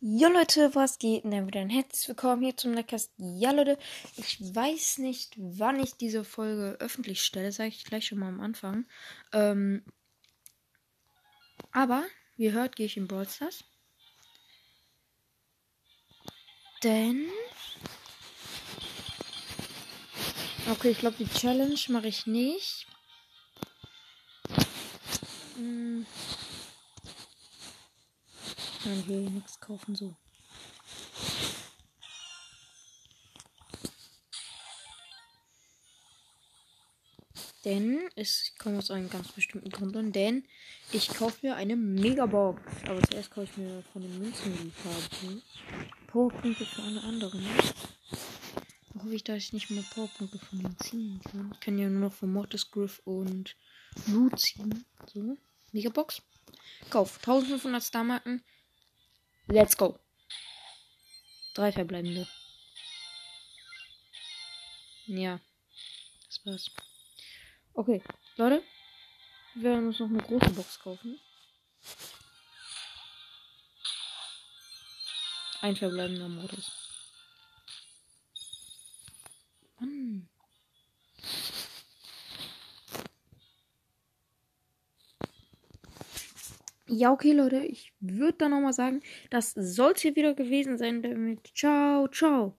Ja Leute, was geht denn wieder? Ein herzlich willkommen hier zum Leckcast. Ja Leute, ich weiß nicht, wann ich diese Folge öffentlich stelle, sage ich gleich schon mal am Anfang. Ähm, aber, wie ihr hört, gehe ich in Brawl Stars. Denn... Okay, ich glaube, die Challenge mache ich nicht. Hm. Nein, ich will hier nichts kaufen, so. Denn es kommt aus einem ganz bestimmten Grund an, denn ich kaufe mir eine Megabox. Aber zuerst kaufe ich mir von den Münzen die Farbe. Powerpunkte für alle anderen. Da hoffe ich, dass ich nicht mehr Powerpunkte von denen ziehen kann. Ich kann ja nur noch von Mortis Griff und Lu ziehen. So. Megabox. Kauf. 1500 Star-Marken. Let's go. Drei verbleibende. Ja. Das war's. Okay, Leute. Wir werden uns noch eine große Box kaufen. Ein verbleibender Modus. Mann. Ja, okay, Leute, ich würde dann nochmal sagen, das soll es hier wieder gewesen sein damit. Ciao, ciao.